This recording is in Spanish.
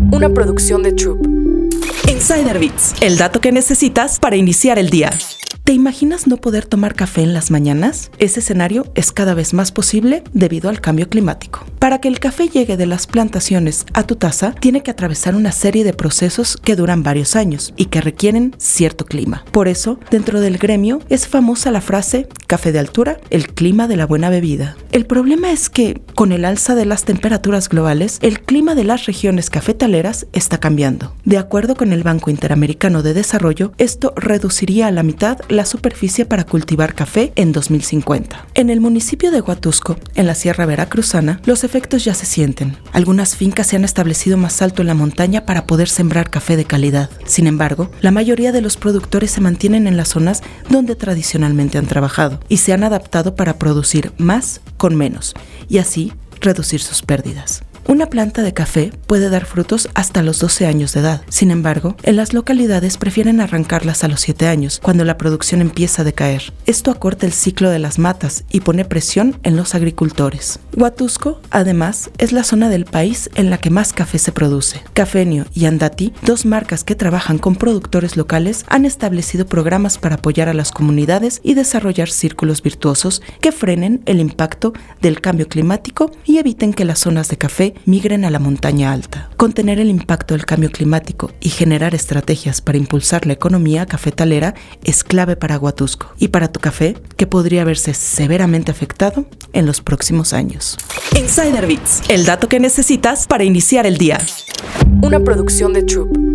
Una producción de Troop. Insider Bits, el dato que necesitas para iniciar el día. ¿Te imaginas no poder tomar café en las mañanas? Ese escenario es cada vez más posible debido al cambio climático. Para que el café llegue de las plantaciones a tu taza, tiene que atravesar una serie de procesos que duran varios años y que requieren cierto clima. Por eso, dentro del gremio es famosa la frase café de altura, el clima de la buena bebida. El problema es que, con el alza de las temperaturas globales, el clima de las regiones cafetaleras está cambiando. De acuerdo con el Banco Interamericano de Desarrollo, esto reduciría a la mitad la superficie para cultivar café en 2050. En el municipio de Huatusco, en la Sierra Veracruzana, los efectos ya se sienten. Algunas fincas se han establecido más alto en la montaña para poder sembrar café de calidad. Sin embargo, la mayoría de los productores se mantienen en las zonas donde tradicionalmente han trabajado y se han adaptado para producir más con menos y así reducir sus pérdidas. Una planta de café puede dar frutos hasta los 12 años de edad. Sin embargo, en las localidades prefieren arrancarlas a los 7 años, cuando la producción empieza a decaer. Esto acorta el ciclo de las matas y pone presión en los agricultores. Huatusco, además, es la zona del país en la que más café se produce. Cafenio y Andati, dos marcas que trabajan con productores locales, han establecido programas para apoyar a las comunidades y desarrollar círculos virtuosos que frenen el impacto del cambio climático y eviten que las zonas de café migren a la montaña alta. Contener el impacto del cambio climático y generar estrategias para impulsar la economía cafetalera es clave para Huatusco y para tu café, que podría verse severamente afectado en los próximos años. Insider Bits, el dato que necesitas para iniciar el día. Una producción de Troop.